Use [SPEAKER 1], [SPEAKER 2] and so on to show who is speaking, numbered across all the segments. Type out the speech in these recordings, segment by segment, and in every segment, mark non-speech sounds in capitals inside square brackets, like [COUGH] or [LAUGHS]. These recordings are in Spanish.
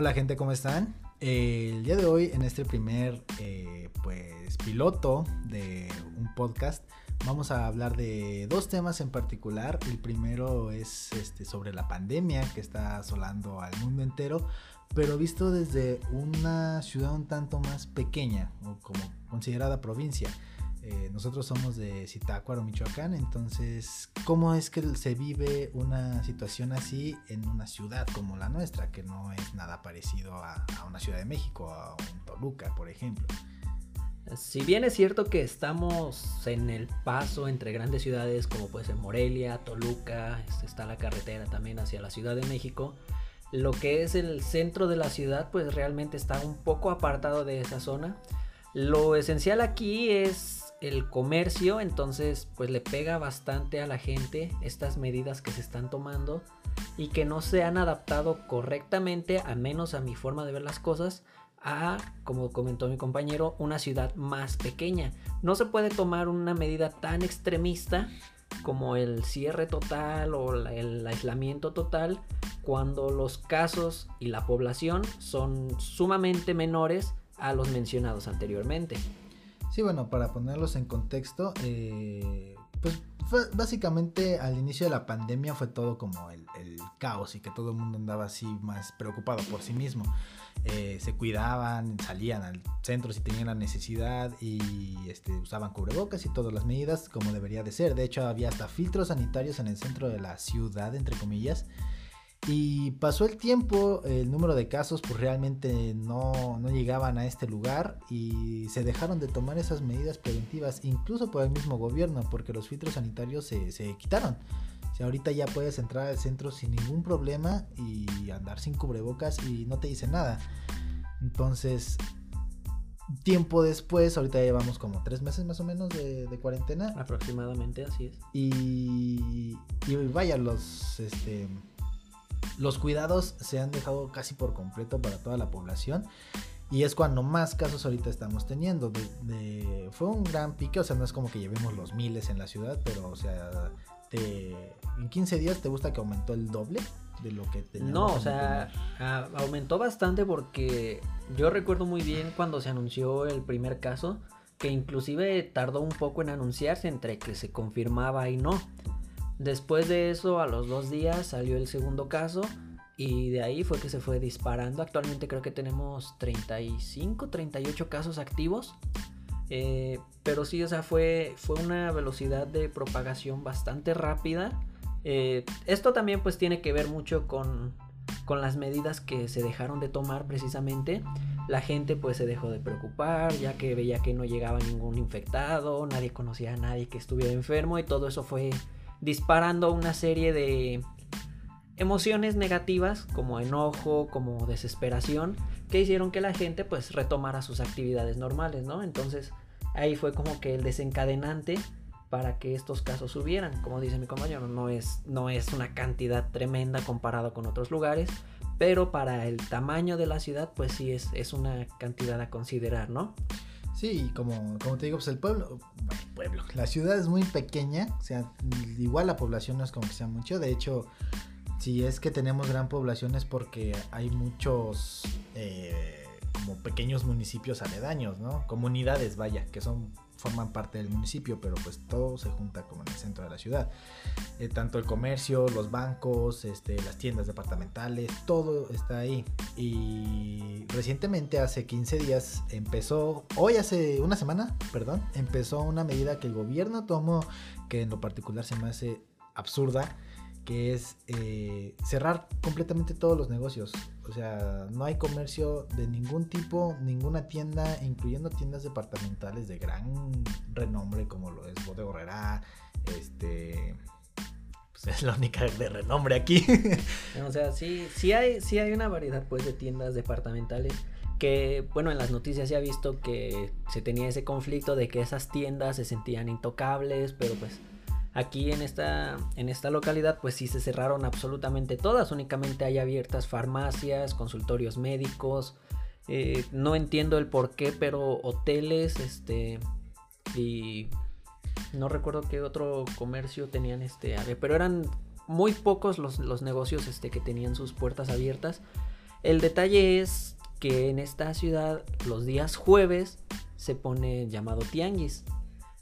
[SPEAKER 1] Hola gente, ¿cómo están? El día de hoy, en este primer eh, pues piloto de un podcast, vamos a hablar de dos temas en particular. El primero es este, sobre la pandemia que está asolando al mundo entero, pero visto desde una ciudad un tanto más pequeña o como considerada provincia. Eh, nosotros somos de Zitácuaro, Michoacán, entonces, ¿cómo es que se vive una situación así en una ciudad como la nuestra, que no es nada parecido a, una Ciudad de México, a un Toluca, por ejemplo?
[SPEAKER 2] Si bien es cierto que estamos en el paso entre grandes ciudades como puede ser Morelia, Toluca, este, está la carretera también hacia la Ciudad de México, lo que es el centro de la ciudad pues realmente está un poco apartado de esa zona. Lo esencial aquí es el comercio, entonces pues le pega bastante a la gente estas medidas que se están tomando y que no se han adaptado correctamente, a menos a mi forma de ver las cosas, a, como comentó mi compañero, una ciudad más pequeña. No se puede tomar una medida tan extremista como el cierre total o el aislamiento total cuando los casos y la población son sumamente menores a los mencionados anteriormente.
[SPEAKER 1] Sí, bueno, para ponerlos en contexto, eh, pues básicamente al inicio de la pandemia fue todo como el, caos y que todo el mundo andaba así más preocupado por sí mismo. Eh, se cuidaban, salían al centro si tenían la necesidad y este, usaban cubrebocas y todas las medidas como debería de ser. De hecho, había hasta filtros sanitarios en el centro de la ciudad, entre comillas. Y pasó el tiempo, el número de casos pues realmente no, llegaban a este lugar y se dejaron de tomar esas medidas preventivas, incluso por el mismo gobierno, porque los filtros sanitarios se, quitaron. O sea, ahorita ya puedes entrar al centro sin ningún problema y andar sin cubrebocas y no te dice nada. Entonces, tiempo después, ahorita llevamos como tres meses más o menos de, cuarentena.
[SPEAKER 2] Aproximadamente, así es.
[SPEAKER 1] Y, y vaya, los, este, los cuidados se han dejado casi por completo para toda la población. Y es cuando más casos ahorita estamos teniendo. fue un gran pique, o sea, no es como que llevemos los miles en la ciudad, pero, o sea, en 15 días te gusta que aumentó el doble de lo que teníamos.
[SPEAKER 2] No, o sea, aumentó bastante porque yo recuerdo muy bien cuando se anunció el primer caso, que inclusive tardó un poco en anunciarse entre que se confirmaba y no. Después de eso, a los dos días salió el segundo caso y de ahí fue que se fue disparando. Actualmente creo que tenemos 35, 38 casos activos. Eh, pero sí, o sea, fue, fue una velocidad de propagación bastante rápida. Eh, esto también pues tiene que ver mucho con, con las medidas que se dejaron de tomar precisamente. La gente pues se dejó de preocupar ya que veía que no llegaba ningún infectado, nadie conocía a nadie que estuviera enfermo y todo eso fue disparando una serie de emociones negativas como enojo, como desesperación, que hicieron que la gente pues retomara sus actividades normales, ¿no? Entonces ahí fue como que el desencadenante para que estos casos subieran. Como dice mi compañero, no es, no es una cantidad tremenda comparado con otros lugares, pero para el tamaño de la ciudad pues sí es, es una cantidad a considerar, ¿no?
[SPEAKER 1] Sí, como, como te digo, pues el pueblo, pueblo, la ciudad es muy pequeña, o sea, igual la población no es como que sea mucho, de hecho, si es que tenemos gran población es porque hay muchos eh, como pequeños municipios aledaños, ¿no? Comunidades, vaya, que son forman parte del municipio, pero pues todo se junta como en el centro de la ciudad. Eh, tanto el comercio, los bancos, este, las tiendas departamentales, todo está ahí. Y recientemente, hace 15 días, empezó, hoy hace una semana, perdón, empezó una medida que el gobierno tomó, que en lo particular se me hace absurda, que es eh, cerrar completamente todos los negocios. O sea, no hay comercio de ningún tipo, ninguna tienda, incluyendo tiendas departamentales de gran renombre como lo es Bodega este... Pues [LAUGHS] es la única de renombre aquí. [LAUGHS]
[SPEAKER 2] o sea, sí, sí hay, sí hay una variedad pues de tiendas departamentales que, bueno, en las noticias se ha visto que se tenía ese conflicto de que esas tiendas se sentían intocables, pero pues Aquí en esta, en esta localidad pues sí se cerraron absolutamente todas, únicamente hay abiertas farmacias, consultorios médicos, eh, no entiendo el por qué, pero hoteles, este, y no recuerdo qué otro comercio tenían este, pero eran muy pocos los, los negocios este, que tenían sus puertas abiertas. El detalle es que en esta ciudad los días jueves se pone llamado tianguis.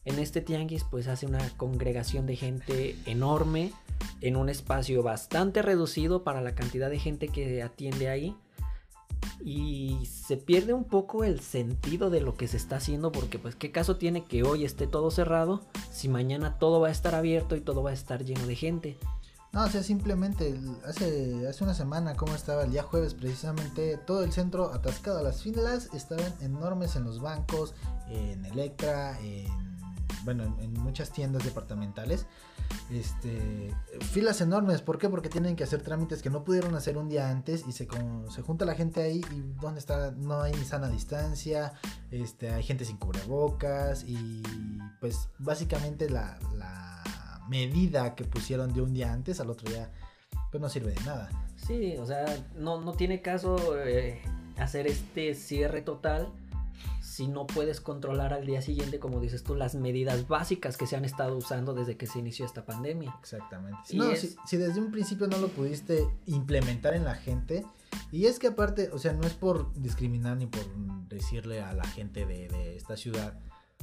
[SPEAKER 2] En este tianguis pues hace una congregación de gente enorme en un espacio bastante reducido para la cantidad de gente que atiende ahí y se pierde un poco el sentido de lo que se está haciendo porque pues qué caso tiene que hoy esté todo cerrado si mañana todo va a estar abierto y todo va a estar lleno de gente.
[SPEAKER 1] No, o sea, simplemente hace, hace una semana, como estaba el día jueves, precisamente todo el centro atascado. Las filas estaban enormes en los bancos, en Electra, en, bueno, en muchas tiendas departamentales este, filas enormes. ¿Por qué? Porque tienen que hacer trámites que no pudieron hacer un día antes y se, se junta la gente ahí y ¿dónde está? No hay sana distancia, este, hay gente sin cubrebocas y pues básicamente la, medida que pusieron de un día antes al otro día pues no sirve de nada.
[SPEAKER 2] Sí, o sea, no, no tiene caso eh, hacer este cierre total si no puedes controlar al día siguiente, como dices tú, las medidas básicas que se han estado usando desde que se inició esta pandemia.
[SPEAKER 1] Exactamente. si, desde un principio no lo pudiste implementar en la gente, y es que aparte, o sea, no es por discriminar ni por decirle a la gente de, esta ciudad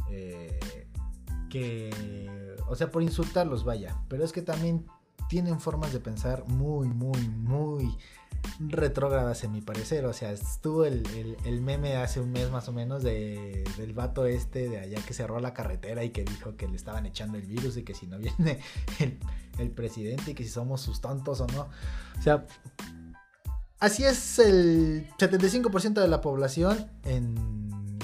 [SPEAKER 1] eh, que, o sea, por insultarlos, vaya, pero es que también tienen formas de pensar muy, muy, muy retrógradas en mi parecer. O sea, estuvo el, meme hace un mes más o menos de, del vato este de allá que cerró la carretera y que dijo que le estaban echando el virus y que si no viene [LAUGHS] el, presidente y que si somos sus tontos o no. O sea, así es el 75% de la población en,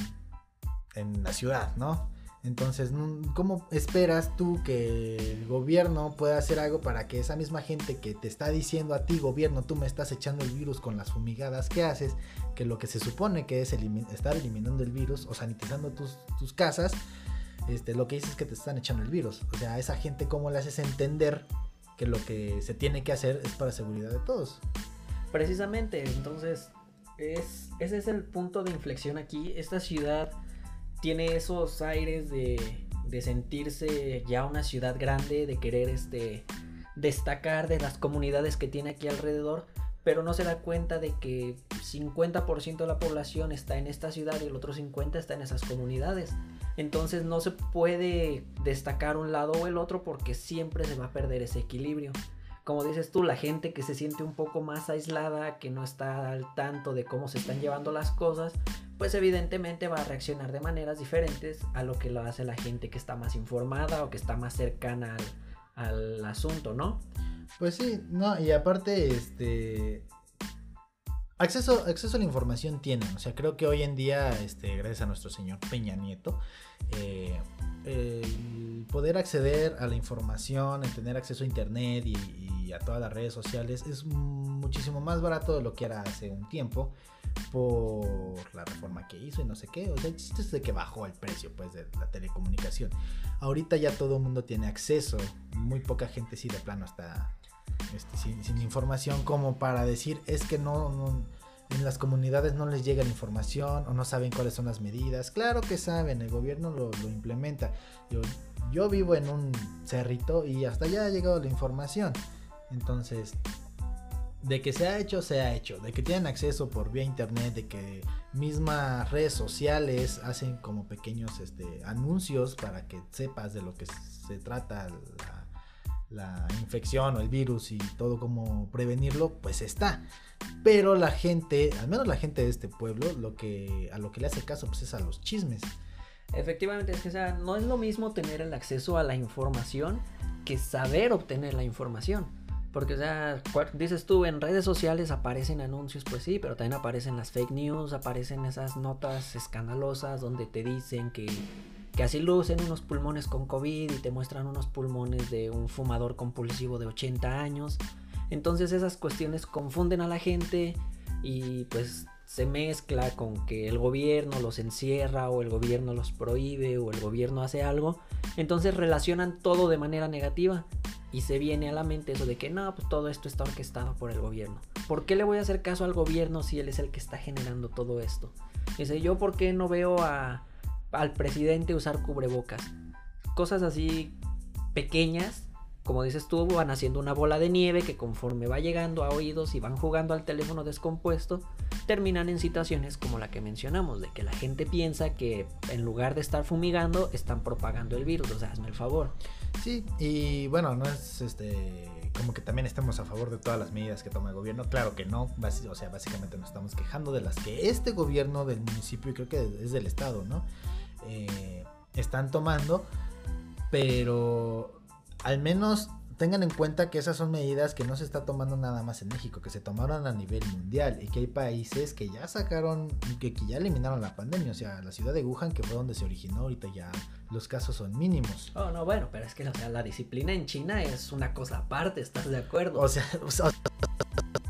[SPEAKER 1] en la ciudad, ¿no? Entonces, ¿cómo esperas tú que el gobierno pueda hacer algo para que esa misma gente que te está diciendo a ti, gobierno, tú me estás echando el virus con las fumigadas que haces, que lo que se supone que es estar eliminando el virus o sanitizando tus, tus casas, este, lo que dices es que te están echando el virus? O sea, a esa gente, ¿cómo le haces entender que lo que se tiene que hacer es para seguridad de todos?
[SPEAKER 2] Precisamente, entonces, es, ese es el punto de inflexión aquí. Esta ciudad tiene esos aires de, de sentirse ya una ciudad grande, de querer este, destacar de las comunidades que tiene aquí alrededor, pero no se da cuenta de que 50% de la población está en esta ciudad y el otro 50% está en esas comunidades. Entonces no se puede destacar un lado o el otro porque siempre se va a perder ese equilibrio como dices tú, la gente que se siente un poco más aislada, que no está al tanto de cómo se están llevando las cosas, pues evidentemente va a reaccionar de maneras diferentes a lo que lo hace la gente que está más informada o que está más cercana al, asunto, ¿no?
[SPEAKER 1] Pues sí, no, y aparte, este, Acceso, acceso a la información tienen. O sea, creo que hoy en día, este, gracias a nuestro señor Peña Nieto, eh, el poder acceder a la información, el tener acceso a internet y, a todas las redes sociales es muchísimo más barato de lo que era hace un tiempo por la reforma que hizo y no sé qué. O sea, el chiste es de que bajó el precio pues de la telecomunicación. Ahorita ya todo el mundo tiene acceso. Muy poca gente sí de plano está este, sin, información como para decir es que no en las comunidades no les llega la información o no saben cuáles son las medidas. Claro que saben, el gobierno lo, implementa. Yo, yo vivo en un cerrito y hasta allá ha llegado la información. Entonces, de que se ha hecho, se ha hecho. De que tienen acceso por vía internet, de que mismas redes sociales hacen como pequeños este, anuncios para que sepas de lo que se trata la infección o el virus y todo cómo prevenirlo, pues está. Pero la gente, al menos la gente de este pueblo, lo que a lo que le hace caso pues es a los chismes.
[SPEAKER 2] Efectivamente, es que sea, no es lo mismo tener el acceso a la información que saber obtener la información. Porque, o sea, dices tú, en redes sociales aparecen anuncios, pues sí, pero también aparecen las fake news, aparecen esas notas escandalosas donde te dicen que, que así lucen unos pulmones con COVID y te muestran unos pulmones de un fumador compulsivo de 80 años. Entonces esas cuestiones confunden a la gente y pues se mezcla con que el gobierno los encierra o el gobierno los prohíbe o el gobierno hace algo. Entonces relacionan todo de manera negativa y se viene a la mente eso de que no, pues todo esto está orquestado por el gobierno. ¿Por qué le voy a hacer caso al gobierno si él es el que está generando todo esto? Dice, yo por qué no veo a, al presidente usar cubrebocas. Cosas así pequeñas como dices tú, van haciendo una bola de nieve que conforme va llegando a oídos y van jugando al teléfono descompuesto, terminan en situaciones como la que mencionamos, de que la gente piensa que en lugar de estar fumigando, están propagando el virus, o sea, hazme el favor.
[SPEAKER 1] Sí, y bueno, no es este como que también estamos a favor de todas las medidas que toma el gobierno, claro que no, o sea, básicamente nos estamos quejando de las que este gobierno del municipio, y creo que es del estado, ¿no? Eh, están tomando, pero al menos tengan en cuenta que esas son medidas que no se está tomando nada más en México, que se tomaron a nivel mundial y que hay países que ya sacaron, que, que ya eliminaron la pandemia. O sea, la ciudad de Wuhan, que fue donde se originó, ahorita ya los casos son mínimos.
[SPEAKER 2] Oh, no, bueno, pero es que la disciplina en China es una cosa aparte, ¿estás de acuerdo?
[SPEAKER 1] O sea, [LAUGHS] o sea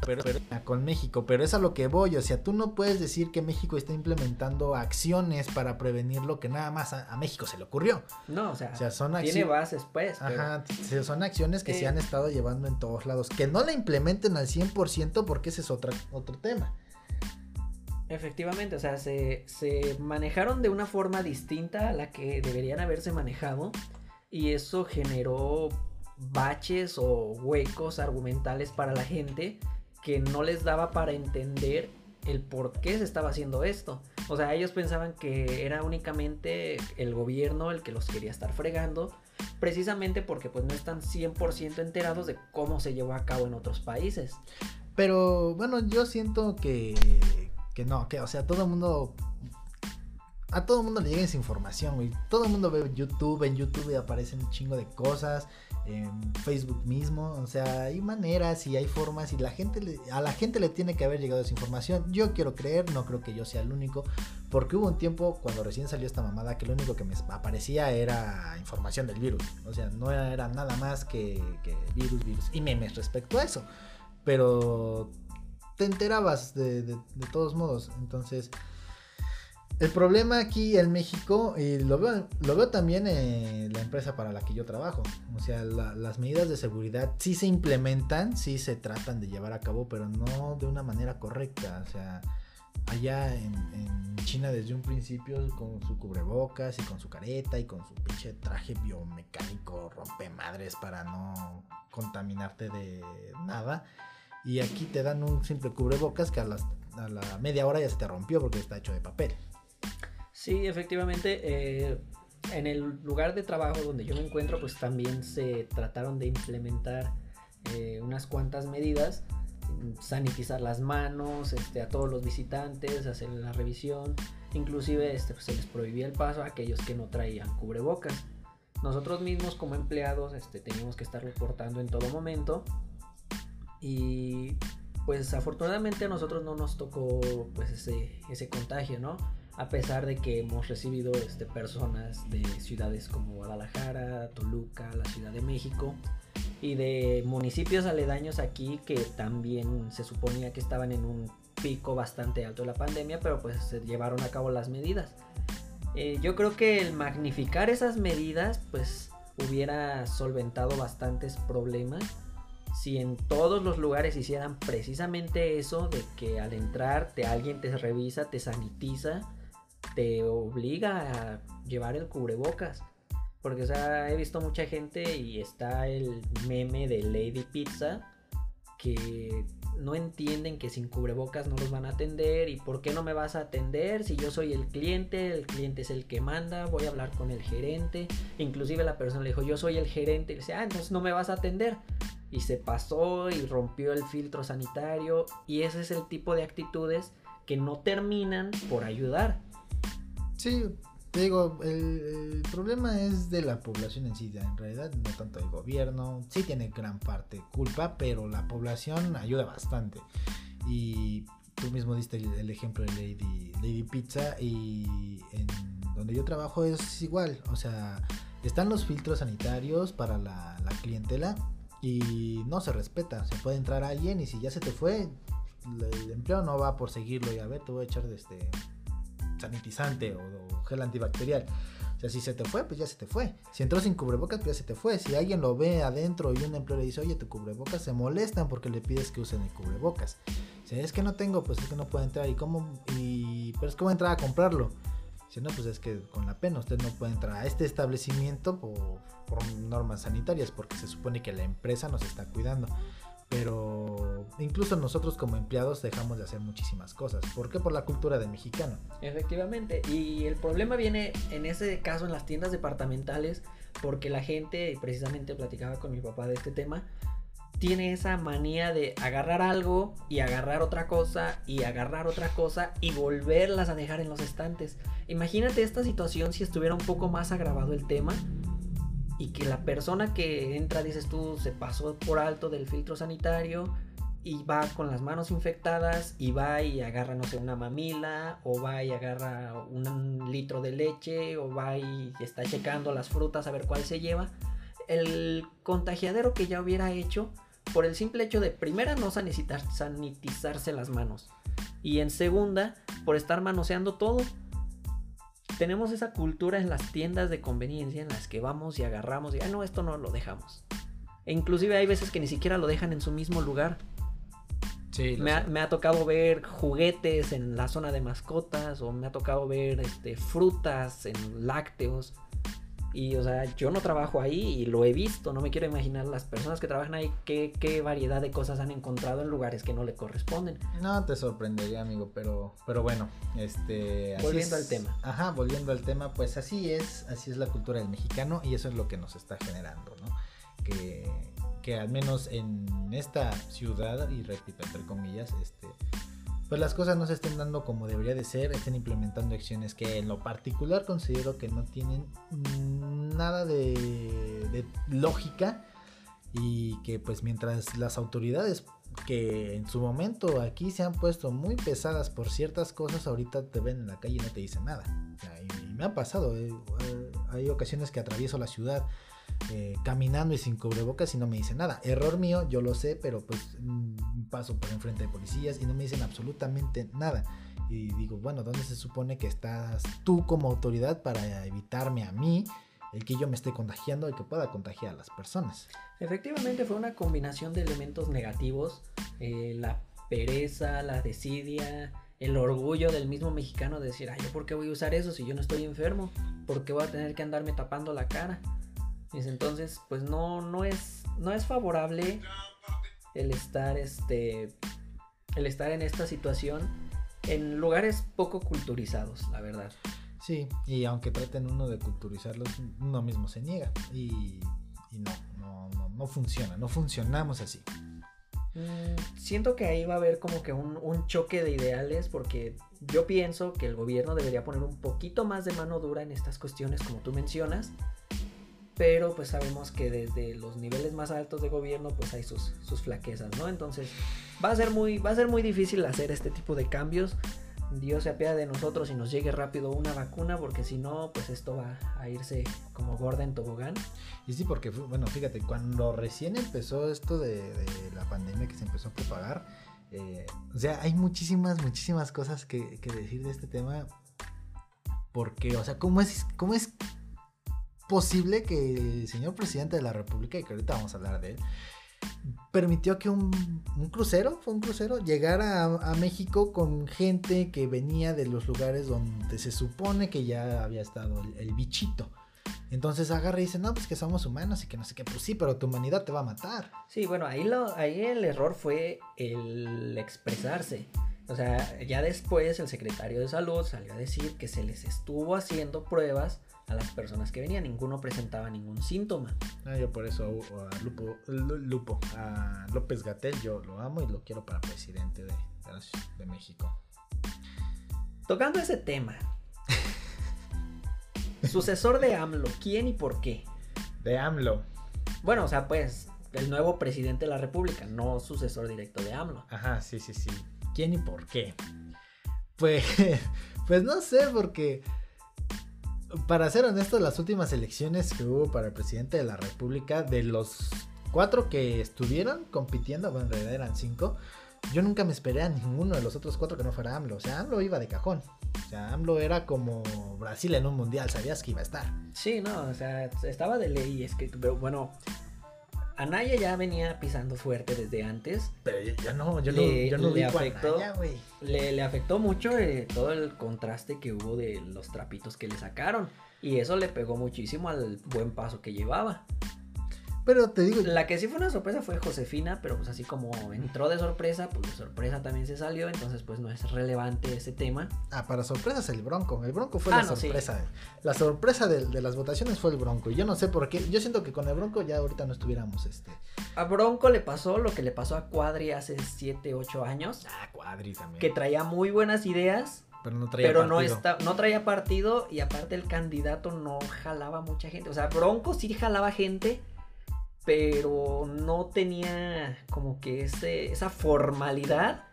[SPEAKER 1] pero, con México, pero es a lo que voy, o sea, tú no puedes decir que México está implementando acciones para prevenir lo que nada más a, México se le ocurrió.
[SPEAKER 2] No, o sea, son tiene bases pues.
[SPEAKER 1] Ajá, son acciones que se han estado llevando en todos lados, que no la implementen al 100% porque ese es otra, otro tema.
[SPEAKER 2] Efectivamente, o sea, se, se manejaron de una forma distinta a la que deberían haberse manejado y eso generó baches o huecos argumentales para la gente que no les daba para entender el por qué se estaba haciendo esto. O sea, ellos pensaban que era únicamente el gobierno el que los quería estar fregando, precisamente porque pues no están 100% enterados de cómo se llevó a cabo en otros países.
[SPEAKER 1] Pero bueno, yo siento que, que no, que o sea, todo el mundo a todo el mundo le llega esa información, güey. Todo el mundo ve YouTube, en YouTube aparecen un chingo de cosas, en Facebook mismo, o sea, hay maneras y hay formas y la gente a la gente le tiene que haber llegado esa información. Yo quiero creer, no creo que yo sea el único, porque hubo un tiempo cuando recién salió esta mamada que lo único que me aparecía era información del virus, o sea, no era nada más que, virus, virus y memes respecto a eso, pero te enterabas de todos modos, entonces el problema aquí en México, y lo veo, lo veo también en la empresa para la que yo trabajo, o sea, las medidas de seguridad sí se implementan, sí se tratan de llevar a cabo, pero no de una manera correcta, o sea, allá en, China desde un principio con su cubrebocas y con su careta y con su pinche traje biomecánico rompe madres para no contaminarte de nada. Y aquí te dan un simple cubrebocas que a, a la media hora ya se te rompió porque está hecho de papel.
[SPEAKER 2] Sí, efectivamente. Eh, en el lugar de trabajo donde yo me encuentro, pues también se trataron de implementar eh, unas cuantas medidas, sanitizar las manos este, a todos los visitantes, hacer la revisión, inclusive este, pues, se les prohibía el paso a aquellos que no traían cubrebocas. Nosotros mismos como empleados este, teníamos que estar reportando en todo momento y pues afortunadamente a nosotros no nos tocó pues ese, ese contagio, ¿no? A pesar de que hemos recibido este, personas de ciudades como Guadalajara, Toluca, la Ciudad de México y de municipios aledaños aquí que también se suponía que estaban en un pico bastante alto de la pandemia, pero pues se llevaron a cabo las medidas. Eh, yo creo que el magnificar esas medidas pues hubiera solventado bastantes problemas si en todos los lugares hicieran precisamente eso de que al entrar te, alguien te revisa, te sanitiza te obliga a llevar el cubrebocas. Porque, o sea, he visto mucha gente y está el meme de Lady Pizza que no entienden que sin cubrebocas no los van a atender y por qué no me vas a atender si yo soy el cliente, el cliente es el que manda, voy a hablar con el gerente. Inclusive la persona le dijo, yo soy el gerente y dice, ah, entonces no me vas a atender. Y se pasó y rompió el filtro sanitario y ese es el tipo de actitudes que no terminan por ayudar
[SPEAKER 1] Sí, te digo, el, problema es de la población en sí, en realidad no tanto el gobierno, sí tiene gran parte culpa, pero la población ayuda bastante. Y tú mismo diste el, ejemplo de Lady, Lady Pizza y donde yo trabajo es igual, o sea, están los filtros sanitarios para la, la clientela y no se respeta, se puede entrar alguien y si ya se te fue, el empleo no va por seguirlo y a ver, te voy a echar de este sanitizante o, gel antibacterial. O sea, si se te fue, pues ya se te fue. Si entró sin cubrebocas, pues ya se te fue. Si alguien lo ve adentro y un empleado le dice, oye, tu cubrebocas, se molestan porque le pides que usen el cubrebocas. Si es que no tengo, pues es que no puedo entrar. ¿Y cómo? Y, pero es que entrar a comprarlo. Dice, no, pues es que con la pena usted no puede entrar a este establecimiento por, por normas sanitarias, porque se supone que la empresa nos está cuidando. Pero incluso nosotros como empleados dejamos de hacer muchísimas cosas. ¿Por qué? Por la cultura del mexicano.
[SPEAKER 2] Efectivamente. Y el problema viene en ese caso en las tiendas departamentales, porque la gente, precisamente platicaba con mi papá de este tema, tiene esa manía de agarrar algo y agarrar otra cosa y agarrar otra cosa y volverlas a dejar en los estantes. Imagínate esta situación si estuviera un poco más agravado el tema y que la persona que entra, dices tú, se pasó por alto del filtro sanitario y va con las manos infectadas y va y agarra, no sé, una mamila o va y agarra un litro de leche o va y está checando las frutas a ver cuál se lleva. El contagiadero que ya hubiera hecho por el simple hecho de, primera, no sanitizarse las manos y en segunda, por estar manoseando todo tenemos esa cultura en las tiendas de conveniencia en las que vamos y agarramos y, ah, no, esto no lo dejamos. E inclusive hay veces que ni siquiera lo dejan en su mismo lugar. Sí, me, ha, me, ha, tocado ver juguetes en la zona de mascotas o me ha tocado ver este, frutas en lácteos y, o sea, yo no trabajo ahí y lo he visto. No me quiero imaginar las personas que trabajan ahí qué, qué variedad de cosas han encontrado en lugares que no le corresponden.
[SPEAKER 1] No te sorprendería, amigo, pero, pero bueno, este.
[SPEAKER 2] volviendo al tema.
[SPEAKER 1] Ajá, volviendo al tema, pues así es, así es la cultura del mexicano y eso es lo que nos está generando, ¿no? Que, que al menos en esta ciudad, y repito, entre comillas, este pues las cosas no se estén dando como debería de ser, estén implementando acciones que en lo particular considero que no tienen nada de, lógica y que pues mientras las autoridades que en su momento aquí se han puesto muy pesadas por ciertas cosas, ahorita te ven en la calle y no te dicen nada. y, me ha pasado, eh, eh, hay ocasiones que atravieso la ciudad eh, caminando y sin cubrebocas y no me dicen nada. Error mío, yo lo sé, pero pues mm, paso por enfrente de policías y no me dicen absolutamente nada. Y digo, bueno, ¿dónde se supone que estás tú como autoridad para evitarme a mí el que yo me esté contagiando y que pueda contagiar a las personas?
[SPEAKER 2] Efectivamente fue una combinación de elementos negativos, eh, la pereza, la desidia, el orgullo del mismo mexicano de decir, ay, ¿yo por qué voy a usar eso si yo no estoy enfermo? ¿Por qué voy a tener que andarme tapando la cara? Entonces, pues no, no es, no es favorable el estar, este, el estar en esta situación en lugares poco culturizados, la verdad.
[SPEAKER 1] Sí, y aunque traten uno de culturizarlos, uno mismo se niega y, no, no, no, no, funciona, no funcionamos así.
[SPEAKER 2] Mm, siento que ahí va a haber como que un, un choque de ideales porque yo pienso que el gobierno debería poner un poquito más de mano dura en estas cuestiones como tú mencionas pero pues sabemos que desde los niveles más altos de gobierno pues hay sus, sus flaquezas, ¿no? Entonces va a, ser muy, va a ser muy difícil hacer este tipo de cambios. Dios se apea de nosotros y nos llegue rápido una vacuna, porque si no, pues esto va a irse como gorda en tobogán.
[SPEAKER 1] Y sí, porque, bueno, fíjate, cuando recién empezó esto de, la pandemia que se empezó a propagar, eh, o sea, hay muchísimas, muchísimas cosas que, que, decir de este tema. Porque, o sea, ¿cómo es, cómo es posible que el señor presidente de la República, y que ahorita vamos a hablar de él, permitió que un, crucero, fue un crucero, llegara a, México con gente que venía de los lugares donde se supone que ya había estado el, bichito. Entonces agarra y dice, no, pues que somos humanos y que no sé qué, pues sí, pero tu humanidad te va a matar.
[SPEAKER 2] Sí, bueno, ahí, lo, ahí el error fue el expresarse. O sea, ya después el secretario de salud salió a decir que se les estuvo haciendo pruebas a las personas que venían. Ninguno presentaba ningún síntoma.
[SPEAKER 1] Ah, yo por eso a Lupo, Lupo, a López Gatel, yo lo amo y lo quiero para presidente de, de México.
[SPEAKER 2] Tocando ese tema. Sucesor de AMLO, ¿quién y por qué?
[SPEAKER 1] De AMLO.
[SPEAKER 2] Bueno, o sea, pues el nuevo presidente de la República, no sucesor directo de AMLO.
[SPEAKER 1] Ajá, sí, sí, sí. ¿Quién y por qué? Pues, [LAUGHS] pues no sé, porque para ser honesto, las últimas elecciones que hubo para el presidente de la República, de los cuatro que estuvieron compitiendo, bueno, en realidad eran cinco, yo nunca me esperé a ninguno de los otros cuatro que no fuera AMLO. O sea, AMLO iba de cajón. O sea, AMLO era como Brasil en un mundial, sabías que iba a estar.
[SPEAKER 2] Sí, no, o sea, estaba de ley, es que, pero bueno, Anaya ya venía pisando fuerte desde antes.
[SPEAKER 1] Pero ya no, yo
[SPEAKER 2] Le-
[SPEAKER 1] no, yo no
[SPEAKER 2] le afectó.
[SPEAKER 1] Anaya, güey.
[SPEAKER 2] Le, le afectó mucho eh, todo el contraste que hubo de los trapitos que le sacaron. Y eso le pegó muchísimo al buen paso que llevaba.
[SPEAKER 1] Pero te digo,
[SPEAKER 2] La que sí fue una sorpresa fue Josefina, pero pues así como entró de sorpresa, pues de sorpresa también se salió, entonces pues no es relevante ese tema.
[SPEAKER 1] ah, para sorpresas el Bronco. El Bronco fue
[SPEAKER 2] Ah,
[SPEAKER 1] la
[SPEAKER 2] no, sí.
[SPEAKER 1] sorpresa. La sorpresa de, de las votaciones fue el Bronco. Y yo no sé por qué. Yo siento que con el Bronco ya ahorita no estuviéramos este.
[SPEAKER 2] A Bronco le pasó lo que le pasó a Cuadri hace 7, 8 años,
[SPEAKER 1] Ah, Cuadri también.
[SPEAKER 2] que traía muy buenas ideas,
[SPEAKER 1] pero no traía
[SPEAKER 2] pero no,
[SPEAKER 1] partido.
[SPEAKER 2] está, no traía partido y aparte el candidato no jalaba mucha gente. O sea, Bronco sí jalaba gente, pero no tenía como que ese, esa formalidad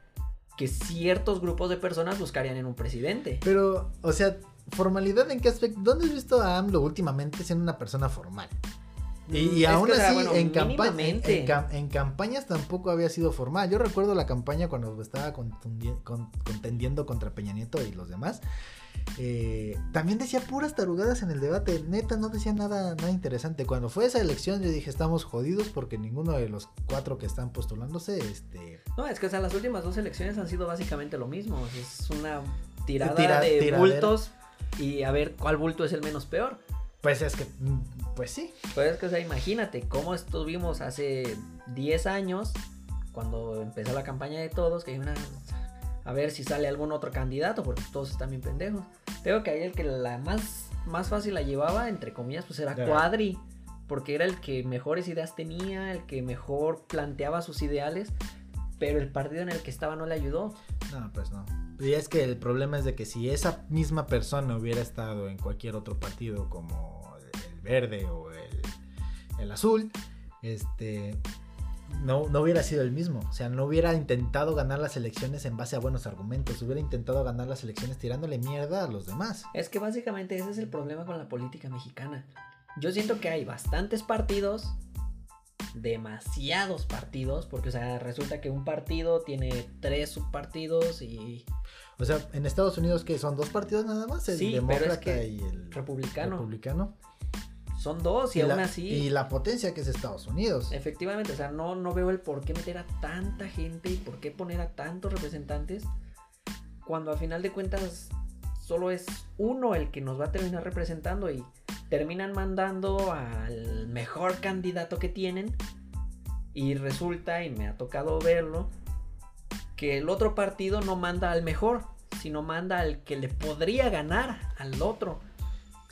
[SPEAKER 2] que ciertos grupos de personas buscarían en un presidente.
[SPEAKER 1] Pero, o sea, formalidad en qué aspecto. ¿Dónde has visto a AMLO últimamente siendo una persona formal? Y, y aún así,
[SPEAKER 2] bueno,
[SPEAKER 1] en, campa- en,
[SPEAKER 2] mínimamente.
[SPEAKER 1] en cam- en campañas tampoco había sido formal. Yo recuerdo la campaña cuando estaba contendiendo contra Peña Nieto y los demás. Eh, también decía puras tarugadas en el debate. Neta, no decía nada, nada interesante. Cuando fue esa elección, yo dije, estamos jodidos porque ninguno de los cuatro que están postulándose, este...
[SPEAKER 2] No, es que o sea, las últimas dos elecciones han sido básicamente lo mismo. o sea, Es una tirada
[SPEAKER 1] Tira-
[SPEAKER 2] de
[SPEAKER 1] tiradera.
[SPEAKER 2] bultos y a ver cuál bulto es el menos peor.
[SPEAKER 1] Pues es que, pues sí.
[SPEAKER 2] Pues es que, o sea, imagínate cómo estuvimos hace 10 años, cuando empezó la campaña de todos, que hay una... A ver si sale algún otro candidato, porque todos están bien pendejos. Tengo que ahí el que la más, más fácil la llevaba, entre comillas, pues era. Cuadri. Porque era el que mejores ideas tenía, el que mejor planteaba sus ideales. Pero el partido en el que estaba no le ayudó.
[SPEAKER 1] No, pues no. Y es que el problema es de que si esa misma persona hubiera estado en cualquier otro partido como el verde o el, el azul, este no, no hubiera sido el mismo. O sea, no hubiera intentado ganar las elecciones en base a buenos argumentos. Hubiera intentado ganar las elecciones tirándole mierda a los demás.
[SPEAKER 2] Es que básicamente ese es el problema con la política mexicana. Yo siento que hay bastantes partidos, demasiados partidos, porque o sea, resulta que un partido tiene tres subpartidos y
[SPEAKER 1] O sea, en Estados Unidos que son dos partidos nada más, el
[SPEAKER 2] Sí, pero es
[SPEAKER 1] demócrata
[SPEAKER 2] que
[SPEAKER 1] y el
[SPEAKER 2] republicano.
[SPEAKER 1] republicano.
[SPEAKER 2] Son dos y, aún
[SPEAKER 1] la,
[SPEAKER 2] así,
[SPEAKER 1] y la potencia que es Estados Unidos.
[SPEAKER 2] efectivamente, o sea, no, no veo el por qué meter a tanta gente y por qué poner a tantos representantes cuando al final de cuentas solo es uno el que nos va a terminar representando y terminan mandando al mejor candidato que tienen y resulta, y me ha tocado verlo, que el otro partido no manda al mejor, sino manda al que le podría ganar al otro.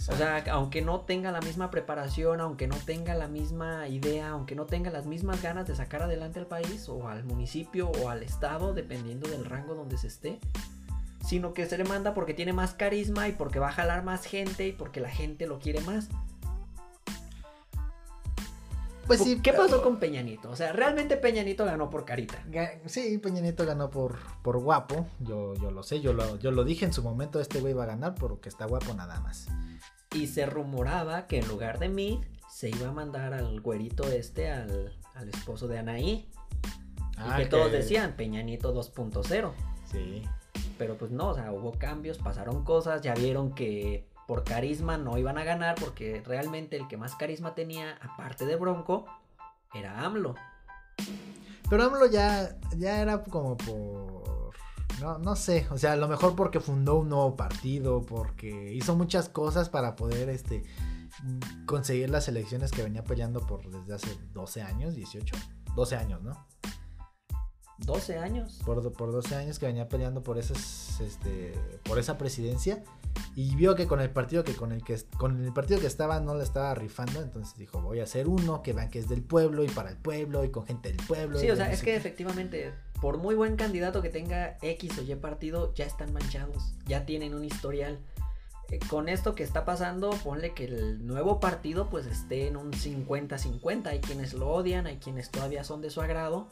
[SPEAKER 2] O sea, aunque no tenga la misma preparación, aunque no tenga la misma idea, aunque no tenga las mismas ganas de sacar adelante al país o al municipio o al estado, dependiendo del rango donde se esté, sino que se le manda porque tiene más carisma y porque va a jalar más gente y porque la gente lo quiere más.
[SPEAKER 1] Pues sí,
[SPEAKER 2] ¿Qué pasó con Peña Nieto? O sea, realmente Peña Nieto ganó por carita.
[SPEAKER 1] Sí, Peña Nieto ganó por, por guapo. Yo, yo lo sé, yo lo, yo lo dije en su momento, este güey va a ganar porque está guapo nada más.
[SPEAKER 2] Y se rumoraba que en lugar de mí se iba a mandar al güerito este, al, al esposo de Anaí.
[SPEAKER 1] Ah,
[SPEAKER 2] y que todos decían Peña Nieto 2.0.
[SPEAKER 1] Sí.
[SPEAKER 2] Pero pues no, o sea, hubo cambios, pasaron cosas, ya vieron que por carisma no iban a ganar porque realmente el que más carisma tenía, aparte de Bronco, era AMLO.
[SPEAKER 1] Pero AMLO ya, ya era como por... No, no sé, o sea, a lo mejor porque fundó un nuevo partido, porque hizo muchas cosas para poder este conseguir las elecciones que venía peleando por desde hace 12 años, 18, 12 años, ¿no?
[SPEAKER 2] 12 años.
[SPEAKER 1] por, por 12 años que venía peleando por esas este por esa presidencia y vio que con el partido que con el que con el partido que estaba no le estaba rifando entonces dijo voy a hacer uno que vean que es del pueblo y para el pueblo y con gente del pueblo
[SPEAKER 2] Sí, o sea,
[SPEAKER 1] no
[SPEAKER 2] es que
[SPEAKER 1] qué".
[SPEAKER 2] efectivamente, por muy buen candidato que tenga X o Y partido, ya están manchados, ya tienen un historial. Eh, Con esto que está pasando, ponle que el nuevo partido pues esté en un 50-50. Hay quienes lo odian, hay quienes todavía son de su agrado.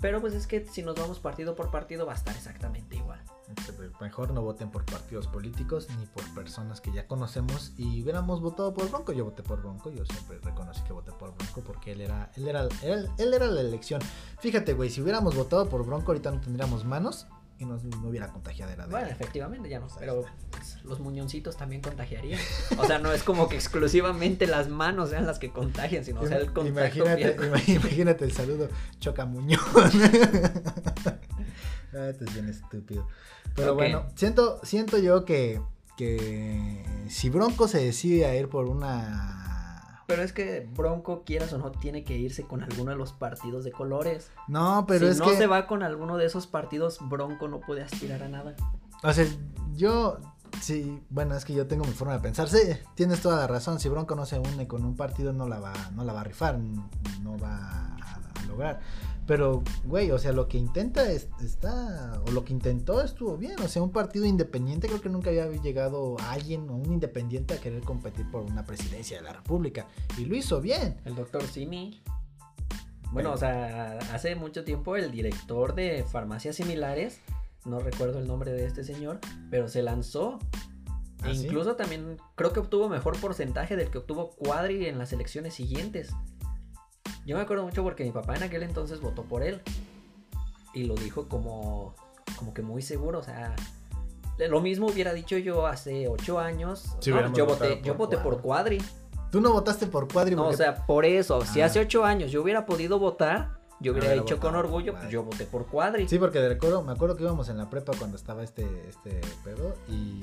[SPEAKER 2] Pero pues es que si nos vamos partido por partido va a estar exactamente igual.
[SPEAKER 1] Este, mejor no voten por partidos políticos ni por personas que ya conocemos. Y hubiéramos votado por Bronco. Yo voté por Bronco. Yo siempre reconocí que voté por Bronco porque él era él era él, él era la elección. Fíjate güey si hubiéramos votado por Bronco ahorita no tendríamos manos y no, no hubiera contagiadera de
[SPEAKER 2] Bueno, efectivamente, ya no. Pero pues, los muñoncitos también contagiarían. O sea, no es como que exclusivamente las manos sean las que contagian, sino o sea, el contacto
[SPEAKER 1] imagínate, [LAUGHS] imagínate el saludo, choca muñón. [LAUGHS] ah, esto es bien estúpido. Pero bueno, siento, siento yo que, que si Bronco se decide a ir por una
[SPEAKER 2] pero es que Bronco, quieras o no, tiene que irse con alguno de los partidos de colores.
[SPEAKER 1] No, pero es
[SPEAKER 2] que.
[SPEAKER 1] Si
[SPEAKER 2] no se va con alguno de esos partidos, Bronco no puede aspirar a nada.
[SPEAKER 1] O sea, yo. Sí, bueno, es que yo tengo mi forma de pensar. Sí, tienes toda la razón. Si Bronco no se une con un partido, no la va, no la va a rifar, no va a lograr. Pero, güey, o sea, lo que intenta está, o lo que intentó estuvo bien. O sea, un partido independiente, creo que nunca había llegado alguien o un independiente a querer competir por una presidencia de la República. Y lo hizo bien.
[SPEAKER 2] El doctor Simi. Bueno, o sea, hace mucho tiempo el director de farmacias similares, no recuerdo el nombre de este señor, pero se lanzó. ¿Ah, e incluso también creo que obtuvo mejor porcentaje del que obtuvo Cuadri en las elecciones siguientes. Yo me acuerdo mucho porque mi papá en aquel entonces votó por él. Y lo dijo como, como que muy seguro. O sea, lo mismo hubiera dicho yo hace ocho años. yo voté, yo voté por Cuadri.
[SPEAKER 1] Tú no votaste por Cuadri.
[SPEAKER 2] No, o sea, por eso. Si hace ocho años yo hubiera podido votar, yo hubiera dicho con orgullo, pues yo voté por Cuadri.
[SPEAKER 1] Sí, porque de recuerdo, me acuerdo que íbamos en la prepa cuando estaba este, este pedo y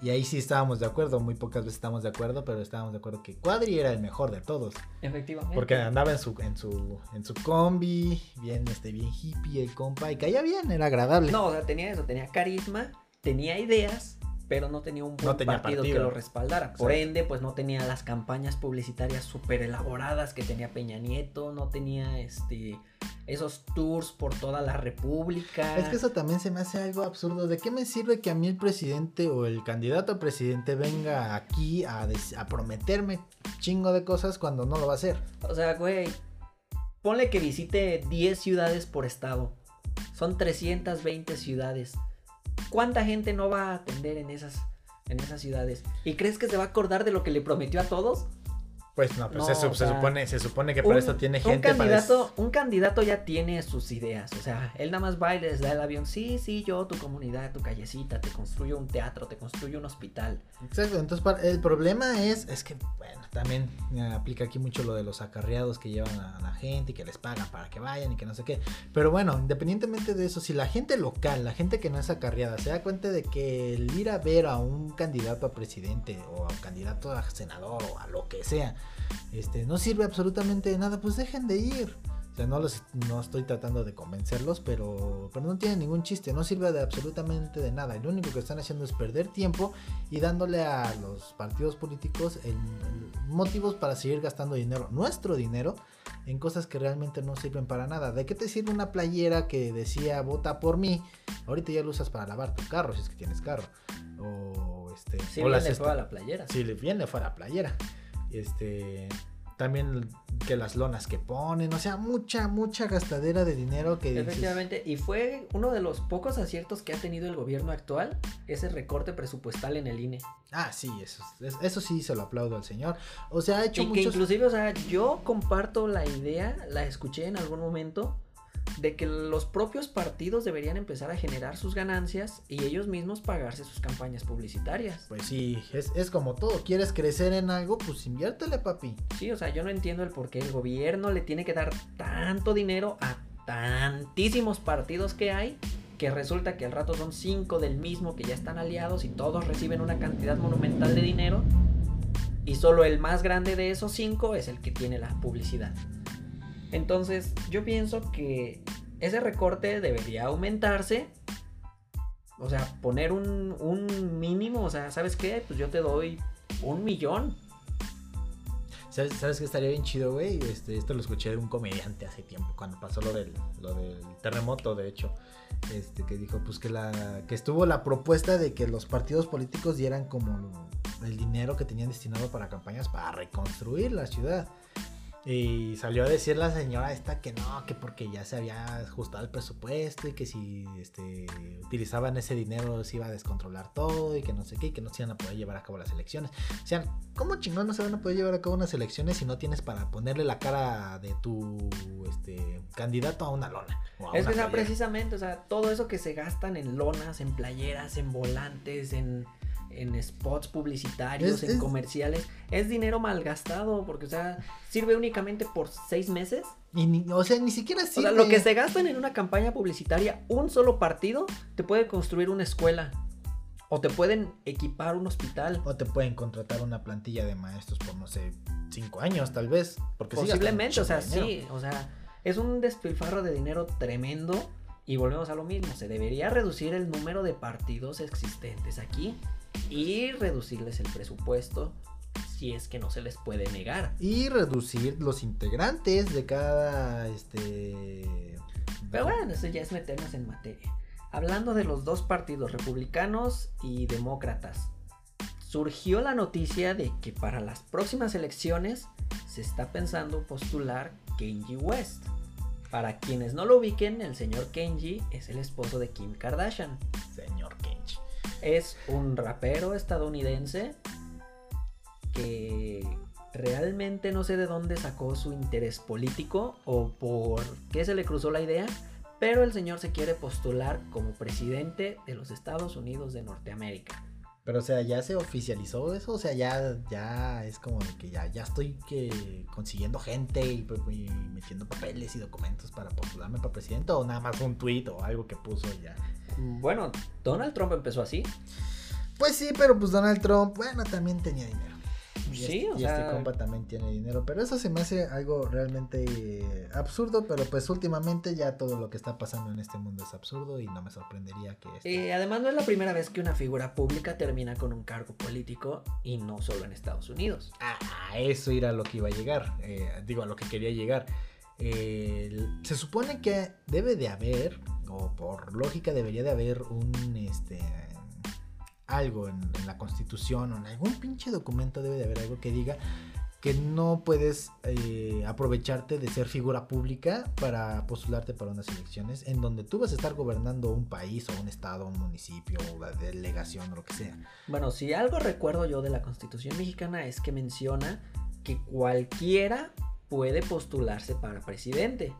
[SPEAKER 1] y ahí sí estábamos de acuerdo, muy pocas veces estábamos de acuerdo, pero estábamos de acuerdo que Cuadri era el mejor de todos.
[SPEAKER 2] Efectivamente.
[SPEAKER 1] Porque andaba en su, en su, en su combi, bien, este, bien hippie el compa, y caía bien, era agradable.
[SPEAKER 2] No, o sea, tenía eso, tenía carisma, tenía ideas, pero no tenía un buen partido, que lo respaldara. Por ende, pues no tenía las campañas publicitarias súper elaboradas que tenía Peña Nieto, no tenía este esos tours por toda la república.
[SPEAKER 1] Es que eso también se me hace algo absurdo. ¿De qué me sirve que a mí el presidente o el candidato a presidente venga aquí a, a prometerme chingo de cosas cuando no lo va a hacer?
[SPEAKER 2] O sea, güey, ponle que visite 10 ciudades por estado. Son 320 ciudades. ¿Cuánta gente no va a atender en esas, en esas ciudades? ¿Y crees que se va a acordar de lo que le prometió a todos?
[SPEAKER 1] Pues no, pues se, supone, se supone que para esto tiene gente.
[SPEAKER 2] Un candidato, un candidato ya tiene sus ideas. O sea, él nada más va y les da el avión. Sí, sí, yo, tu comunidad, tu callecita, te construyo un teatro, te construyo un hospital.
[SPEAKER 1] Exacto. Entonces, el problema es, es que, bueno, también aplica aquí mucho lo de los acarreados que llevan a la gente y que les pagan para que vayan y que no sé qué. Pero bueno, independientemente de eso, si la gente local, la gente que no es acarreada, se da cuenta de que el ir a ver a un candidato a presidente o a un candidato a senador o a lo que sea, este, no sirve absolutamente de nada, pues dejen de ir. O sea, no, los, no estoy tratando de convencerlos, pero, pero no tiene ningún chiste, no sirve de absolutamente de nada. Lo único que están haciendo es perder tiempo y dándole a los partidos políticos motivos para seguir gastando dinero, nuestro dinero, en cosas que realmente no sirven para nada. ¿De qué te sirve una playera que decía vota por mí? Ahorita ya lo usas para lavar tu carro, si es que tienes carro. O este.
[SPEAKER 2] Si bien le fue a la playera.
[SPEAKER 1] Si bien le fue a la playera este también que las lonas que ponen, o sea, mucha, mucha gastadera de dinero que...
[SPEAKER 2] Efectivamente, y fue uno de los pocos aciertos que ha tenido el gobierno actual, ese recorte presupuestal en el INE.
[SPEAKER 1] Ah, sí, eso, eso sí se lo aplaudo al señor. O sea, ha hecho
[SPEAKER 2] y que inclusive, o sea, yo comparto la idea, la escuché en algún momento, de que los propios partidos deberían empezar a generar sus ganancias y ellos mismos pagarse sus campañas publicitarias.
[SPEAKER 1] Pues sí, es, como todo, quieres crecer en algo, pues inviértele, papi.
[SPEAKER 2] Sí, o sea, yo no entiendo el por qué el gobierno le tiene que dar tanto dinero a tantísimos partidos que hay, que resulta que al rato son cinco del mismo que ya están aliados y todos reciben una cantidad monumental de dinero y solo el más grande de esos cinco es el que tiene la publicidad. Entonces, yo pienso que ese recorte debería aumentarse. O sea, poner un, mínimo. O sea, ¿sabes qué? Pues yo te doy un millón.
[SPEAKER 1] ¿Sabes, ¿Sabes qué estaría bien chido, güey? Este, esto lo escuché de un comediante hace tiempo, cuando pasó lo del, lo del terremoto, de hecho. Este, que dijo pues que la que estuvo la propuesta de que los partidos políticos dieran como el dinero que tenían destinado para campañas para reconstruir la ciudad Y salió a decir la señora esta que no, que porque ya se había ajustado el presupuesto y que si este, utilizaban ese dinero se iba a descontrolar todo y que no sé qué, y que no se iban a poder llevar a cabo las elecciones. O sea, ¿cómo chingón no se van a poder llevar a cabo unas elecciones si no tienes para ponerle la cara de tu este, candidato a una lona? o a
[SPEAKER 2] Es que, precisamente, o sea, todo eso que se gastan en lonas, en playeras, en volantes, en, en spots publicitarios,
[SPEAKER 1] Es-
[SPEAKER 2] en
[SPEAKER 1] es-
[SPEAKER 2] comerciales, es dinero malgastado, porque, o sea, sirve únicamente por seis meses.
[SPEAKER 1] Y ni- o sea, ni siquiera
[SPEAKER 2] O
[SPEAKER 1] sirve.
[SPEAKER 2] sea, lo que se gastan en una campaña publicitaria, un solo partido, te puede construir una escuela. O te pueden equipar un hospital.
[SPEAKER 1] O te pueden contratar una plantilla de maestros por, no sé, cinco años tal vez. Porque sí gastan
[SPEAKER 2] Posiblemente, o sea, sí, o sea, es un despilfarro de dinero tremendo y volvemos a lo mismo, se debería reducir el número de partidos existentes aquí y reducirles el presupuesto si es que no se les puede negar.
[SPEAKER 1] Y reducir los integrantes de cada este.
[SPEAKER 2] Pero bueno, eso ya es meternos en materia. Hablando de los dos partidos, republicanos y demócratas, surgió la noticia de que para las próximas elecciones se está pensando postular Kenji West. Para quienes no lo ubiquen, el señor Kenji es el esposo de Kim Kardashian.
[SPEAKER 1] Señor Kench.
[SPEAKER 2] Es un rapero estadounidense que realmente no sé de dónde sacó su interés político o por qué se le cruzó la idea, pero el señor se quiere postular como presidente de los Estados Unidos de Norteamérica.
[SPEAKER 1] Pero o sea, ya se oficializó eso, o sea, ya, ya es como de que ya, ya estoy que consiguiendo gente y, y metiendo papeles y documentos para postularme para presidente o nada más un tweet o algo que puso y ya.
[SPEAKER 2] Bueno, Donald Trump empezó así.
[SPEAKER 1] Pues sí, pero pues Donald Trump, bueno, también tenía dinero. Y
[SPEAKER 2] Sí,
[SPEAKER 1] este,
[SPEAKER 2] o
[SPEAKER 1] y
[SPEAKER 2] sea-
[SPEAKER 1] este compa también tiene dinero, pero eso se me hace algo realmente eh, absurdo, pero pues últimamente ya todo lo que está pasando en este mundo es absurdo y no me sorprendería que este-
[SPEAKER 2] Eh, además no es la primera vez que una figura pública termina con un cargo político y no solo en Estados Unidos.
[SPEAKER 1] a, a eso era lo que iba a llegar, eh, digo, a lo que quería llegar. Eh, se supone que debe de haber, o por lógica debería de haber un, este, algo en, la constitución o en algún pinche documento debe de haber algo que diga que no puedes eh, aprovecharte de ser figura pública para postularte para unas elecciones en donde tú vas a estar gobernando un país o un estado, un municipio la delegación o lo que sea.
[SPEAKER 2] Bueno, si algo recuerdo yo de la Constitución mexicana es que menciona que cualquiera puede postularse para presidente.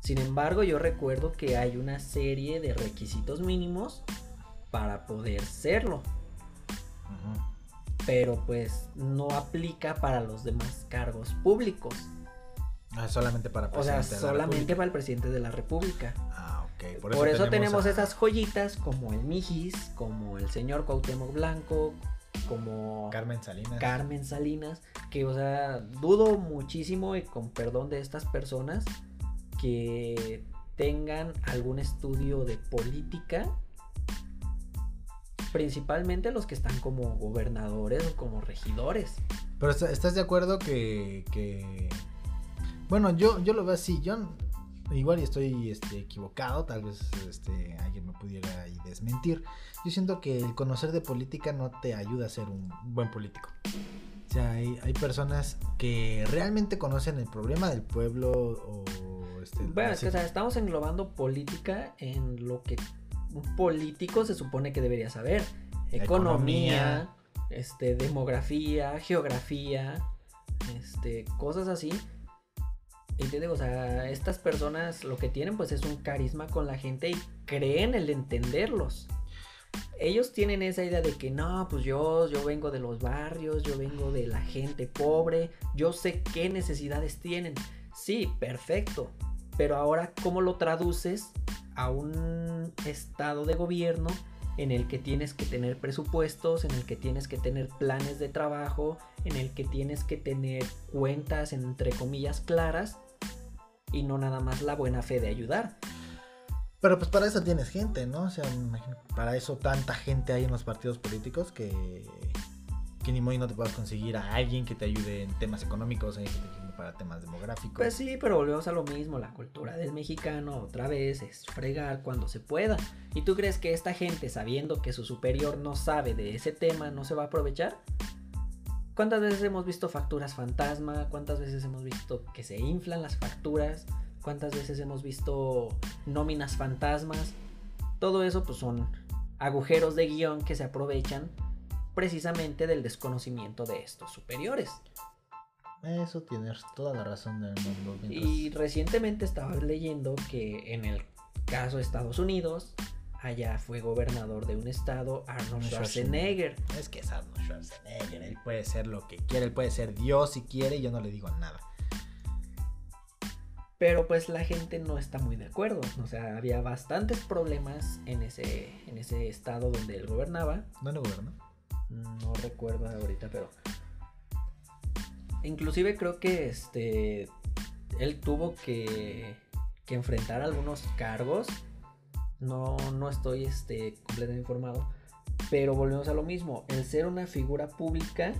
[SPEAKER 2] Sin embargo, yo recuerdo que hay una serie de requisitos mínimos para poder serlo, pero pues no aplica para los demás cargos públicos.
[SPEAKER 1] Ah, solamente para
[SPEAKER 2] O sea,
[SPEAKER 1] presidente de la
[SPEAKER 2] solamente
[SPEAKER 1] República.
[SPEAKER 2] para el presidente de la República.
[SPEAKER 1] Ah, ok.
[SPEAKER 2] Por, eso, tenemos,
[SPEAKER 1] a-
[SPEAKER 2] esas joyitas como el Mijis, como el señor Cuauhtémoc Blanco, como
[SPEAKER 1] Carmen Salinas.
[SPEAKER 2] Carmen Salinas, que o sea, dudo muchísimo y con perdón de estas personas que tengan algún estudio de política, principalmente los que están como gobernadores o como regidores.
[SPEAKER 1] Pero está- ¿estás de acuerdo que, que- Bueno, yo, yo lo veo así. Yo igual y estoy este, equivocado. Tal vez este, alguien me pudiera ahí desmentir. Yo siento que el conocer de política no te ayuda a ser un buen político. O sea, hay, hay personas que realmente conocen el problema del pueblo o... Este,
[SPEAKER 2] Bueno,
[SPEAKER 1] no
[SPEAKER 2] es que,
[SPEAKER 1] sé,
[SPEAKER 2] o sea, estamos englobando política en lo que político se supone que debería saber. Economía,
[SPEAKER 1] Economía.
[SPEAKER 2] este, demografía, geografía, este, cosas así. Y te digo, o sea, estas personas lo que tienen pues es un carisma con la gente y creen el entenderlos. Ellos tienen esa idea de que no, pues yo, yo vengo de los barrios, yo vengo de la gente pobre, yo sé qué necesidades tienen. Sí, perfecto. Pero ahora, ¿cómo lo traduces a un estado de gobierno en el que tienes que tener presupuestos, en el que tienes que tener planes de trabajo, en el que tienes que tener cuentas entre comillas claras y no nada más la buena fe de ayudar?
[SPEAKER 1] Pero pues para eso tienes gente, ¿no? O sea, para eso tanta gente hay en los partidos políticos que, que ni modo y no te puedas conseguir a alguien que te ayude en temas económicos, ayude para temas demográficos.
[SPEAKER 2] Pues sí, pero volvemos a lo mismo, la cultura del mexicano otra vez es fregar cuando se pueda. ¿Y tú crees que esta gente, sabiendo que su superior no sabe de ese tema, no se va a aprovechar? ¿Cuántas veces hemos visto facturas fantasma? ¿Cuántas veces hemos visto que se inflan las facturas? ¿Cuántas veces hemos visto nóminas fantasmas? Todo eso pues son agujeros de guion que se aprovechan precisamente del desconocimiento de estos superiores.
[SPEAKER 1] Eso tienes toda la razón del mundo.
[SPEAKER 2] Y recientemente estaba leyendo que en el caso de Estados Unidos, allá fue gobernador de un estado Arnold Schwarzenegger.
[SPEAKER 1] Es que es Arnold Schwarzenegger, él puede ser lo que quiere, él puede ser Dios si quiere, y yo no le digo nada.
[SPEAKER 2] Pero pues la gente no está muy de acuerdo. O sea, había bastantes problemas en ese, en ese estado donde él gobernaba.
[SPEAKER 1] ¿Dónde gobernó?
[SPEAKER 2] No recuerdo ahorita, pero. Inclusive creo que este. Él tuvo que. que enfrentar algunos cargos. No, no estoy este, completamente informado. Pero volvemos a lo mismo. El ser una figura pública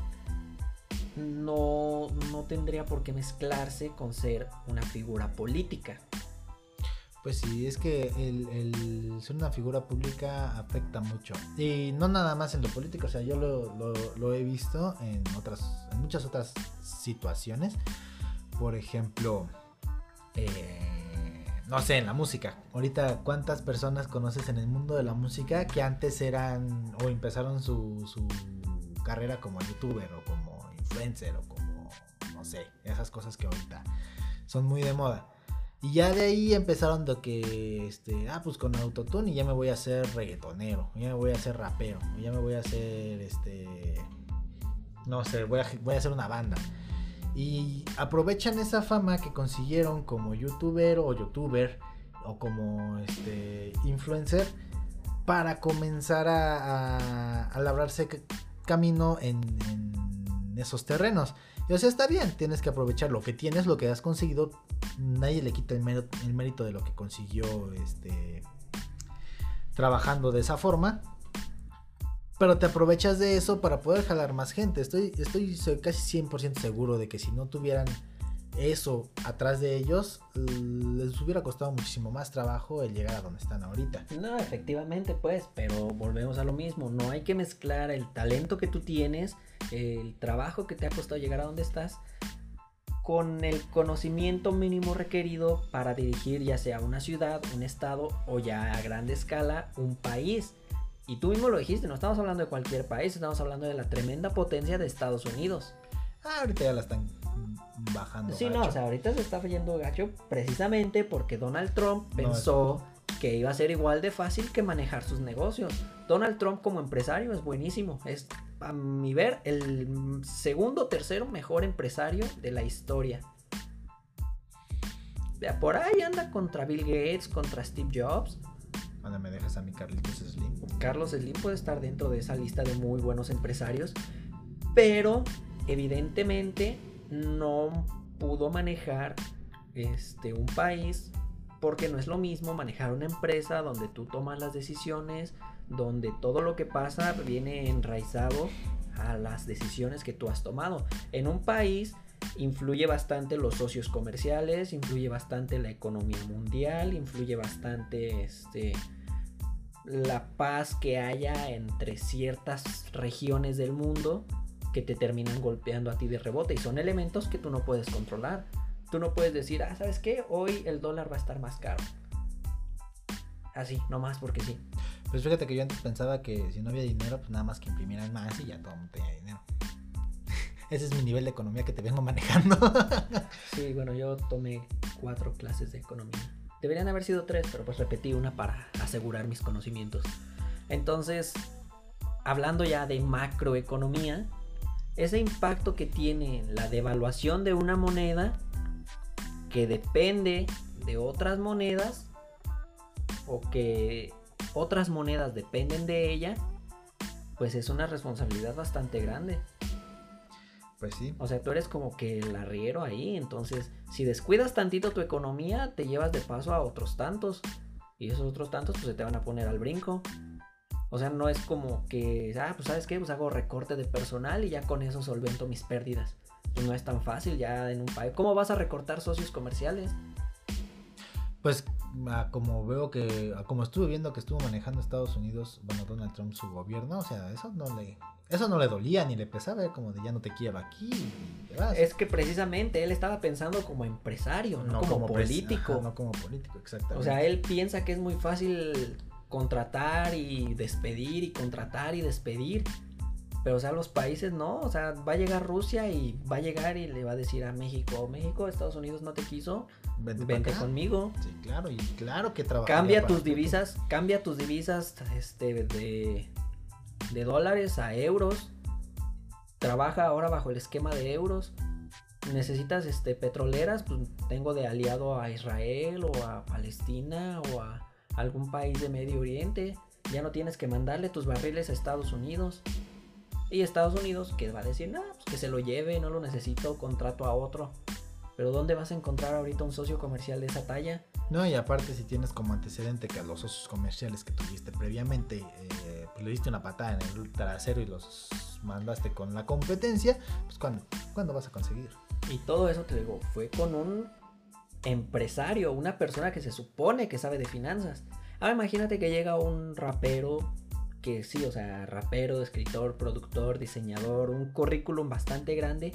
[SPEAKER 2] no, no tendría por qué mezclarse con ser una figura política.
[SPEAKER 1] Pues sí, es que el, ser una figura pública afecta mucho. Y no nada más en lo político, o sea, yo lo, he visto en otras, en muchas otras situaciones. Por ejemplo, eh, no sé, en la música. Ahorita, ¿cuántas personas conoces en el mundo de la música que antes eran o empezaron su, su carrera como youtuber o como influencer o como, no sé, esas cosas que ahorita son muy de moda. Y ya de ahí empezaron de que, este, ah, pues con autotune y ya me voy a hacer reggaetonero, ya me voy a hacer rapero, ya me voy a hacer, este, no sé, voy a, voy a hacer una banda. Y aprovechan esa fama que consiguieron como youtuber o youtuber o como, este, influencer para comenzar a, a, labrarse camino en esos terrenos. O sea, está bien, tienes que aprovechar lo que tienes, lo que has conseguido. Nadie le quita el, mérito, de lo que consiguió este, trabajando de esa forma. Pero te aprovechas de eso para poder jalar más gente. Estoy, estoy casi 100% seguro de que si no tuvieran eso atrás de ellos, les hubiera costado muchísimo más trabajo el llegar a donde están ahorita.
[SPEAKER 2] No, efectivamente, pues, pero volvemos a lo mismo. No hay que mezclar el talento que tú tienes, el trabajo que te ha costado llegar a donde estás, con el conocimiento mínimo requerido para dirigir ya sea una ciudad, un estado o ya a grande escala un país. Y tú mismo lo dijiste, no estamos hablando de cualquier país, estamos hablando de la tremenda potencia de Estados Unidos.
[SPEAKER 1] Ah, ahorita ya la están bajando.
[SPEAKER 2] Sí, no, o sea, ahorita se está yendo gacho precisamente porque Donald Trump pensó que iba a ser igual de fácil que manejar sus negocios. Donald Trump como empresario es buenísimo, es a mi ver el segundo tercero mejor empresario de la historia. Por ahí anda contra Bill Gates, contra Steve Jobs.
[SPEAKER 1] Cuando me dejas a mi Carlitos Slim.
[SPEAKER 2] Carlos Slim puede estar dentro de esa lista de muy buenos empresarios, pero evidentemente no pudo manejar este, un país porque no es lo mismo manejar una empresa donde tú tomas las decisiones, donde todo lo que pasa viene enraizado a las decisiones que tú has tomado. En un país influye bastante los socios comerciales, influye bastante la economía mundial, influye bastante este, la paz que haya entre ciertas regiones del mundo que te terminan golpeando a ti de rebote y son elementos que tú no puedes controlar. Tú no puedes decir, ah, ¿sabes qué? Hoy el dólar va a estar más caro. Así, no más porque sí.
[SPEAKER 1] Pues fíjate que yo antes pensaba que si no había dinero, pues nada más que imprimieran más y ya todo el mundo tenía dinero. [LAUGHS] Ese es mi nivel de economía que te vengo manejando. [LAUGHS]
[SPEAKER 2] sí, bueno, yo tomé cuatro clases de economía. Deberían haber sido tres, pero pues repetí una para asegurar mis conocimientos. Entonces, hablando ya de macroeconomía, ese impacto que tiene la devaluación de una moneda que depende de otras monedas o que otras monedas dependen de ella, pues es una responsabilidad bastante grande.
[SPEAKER 1] Pues sí.
[SPEAKER 2] O sea, tú eres como que el arriero ahí, entonces si descuidas tantito tu economía, te llevas de paso a otros tantos. Y esos otros tantos pues se te van a poner al brinco. O sea, no es como que, ah, pues sabes qué, pues hago recorte de personal y ya con eso solvento mis pérdidas. Pues no es tan fácil ya en un país. ¿Cómo vas a recortar socios comerciales?
[SPEAKER 1] Pues como veo que, como estuve viendo que estuvo manejando Estados Unidos, bueno, Donald Trump su gobierno, o sea, eso no le, eso no le dolía ni le pesaba, como de ya no te quiero aquí.
[SPEAKER 2] Es que precisamente él estaba pensando como empresario, no, como, político.
[SPEAKER 1] no como político, exactamente.
[SPEAKER 2] O sea, él piensa que es muy fácil contratar y despedir y contratar y despedir. Pero, o sea, los países no, o sea, va a llegar Rusia y va a llegar y le va a decir a México, México, Estados Unidos no te quiso, vente, conmigo.
[SPEAKER 1] Sí, claro, y claro que
[SPEAKER 2] trabaja. Cambia tus divisas, cambia tus divisas este, de, de dólares a euros. Trabaja ahora bajo el esquema de euros. Necesitas este, petroleras, pues tengo de aliado a Israel o a Palestina o a algún país de Medio Oriente. Ya no tienes que mandarle tus barriles a Estados Unidos. Y Estados Unidos, que va a decir, no, pues que se lo lleve, no lo necesito, contrato a otro. Pero ¿dónde vas a encontrar ahorita un socio comercial de esa talla?
[SPEAKER 1] No, y aparte si tienes como antecedente que a los socios comerciales que tuviste previamente, eh, pues le diste una patada en el trasero y los mandaste con la competencia, pues ¿cuándo, ¿cuándo vas a conseguir?
[SPEAKER 2] Y todo eso, te digo, fue con un empresario, una persona que se supone que sabe de finanzas. Ahora imagínate que llega un rapero que sí, o sea, rapero, escritor, productor, diseñador, un currículum bastante grande,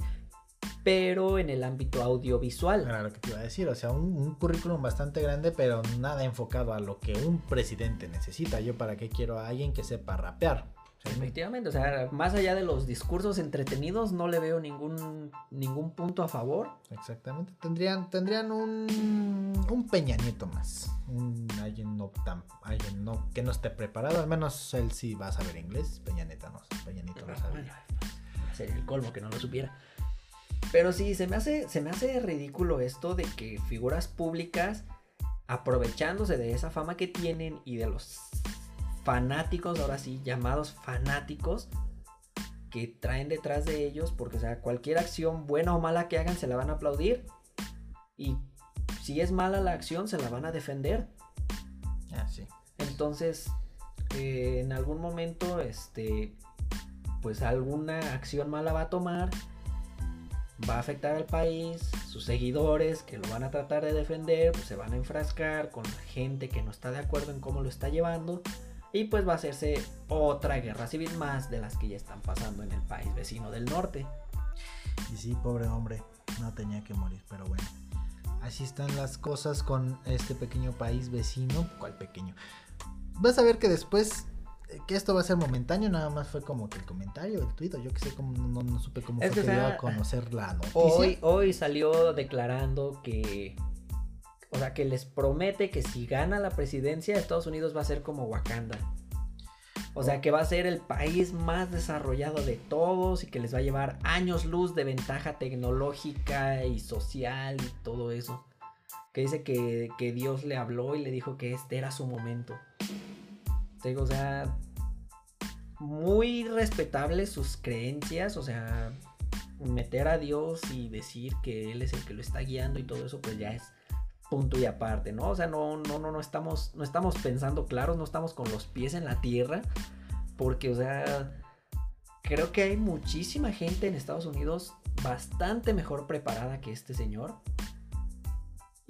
[SPEAKER 2] pero en el ámbito audiovisual.
[SPEAKER 1] Claro, que te iba a decir, o sea, un, currículum bastante grande, pero nada enfocado a lo que un presidente necesita. Yo para qué quiero a alguien que sepa rapear.
[SPEAKER 2] Efectivamente, o sea, más allá de los discursos entretenidos, no le veo ningún, ningún punto a favor.
[SPEAKER 1] Exactamente, tendrían, tendrían un, un Peña Nieto más. Un, alguien, no, tan, alguien no, que no esté preparado, al menos él sí va a saber inglés. Peña Nieto no, Peña Nieto no sabe.
[SPEAKER 2] sería el colmo que no lo supiera. Pero sí, se me hace, se me hace ridículo esto de que figuras públicas aprovechándose de esa fama que tienen y de los fanáticos, ahora sí, llamados fanáticos, que traen detrás de ellos, porque o sea, cualquier acción buena o mala que hagan se la van a aplaudir y si es mala la acción se la van a defender.
[SPEAKER 1] Ah, sí.
[SPEAKER 2] Entonces, eh, en algún momento, este, pues alguna acción mala va a tomar, va a afectar al país, sus seguidores que lo van a tratar de defender, pues se van a enfrascar con gente que no está de acuerdo en cómo lo está llevando y pues va a hacerse otra guerra civil más de las que ya están pasando en el país vecino del norte.
[SPEAKER 1] Y sí, pobre hombre, no tenía que morir, pero bueno. Así están las cosas con este pequeño país vecino. ¿Cuál pequeño? Vas a ver que después eh, que esto va a ser momentáneo, nada más fue como que el comentario, el tweet, yo que sé, como, no, supe cómo fue que, a conocer la noticia.
[SPEAKER 2] Hoy, hoy salió declarando que o sea, que les promete que si gana la presidencia, Estados Unidos va a ser como Wakanda. O sea, que va a ser el país más desarrollado de todos y que les va a llevar años luz de ventaja tecnológica y social y todo eso. Que dice que, Dios le habló y le dijo que este era su momento. O sea, muy respetables sus creencias, o sea, meter a Dios y decir que Él es el que lo está guiando y todo eso, pues ya es punto y aparte, ¿no? O sea, no, no, no, no estamos, no estamos pensando claros, no estamos con los pies en la tierra, porque, o sea, creo que hay muchísima gente en Estados Unidos bastante mejor preparada que este señor.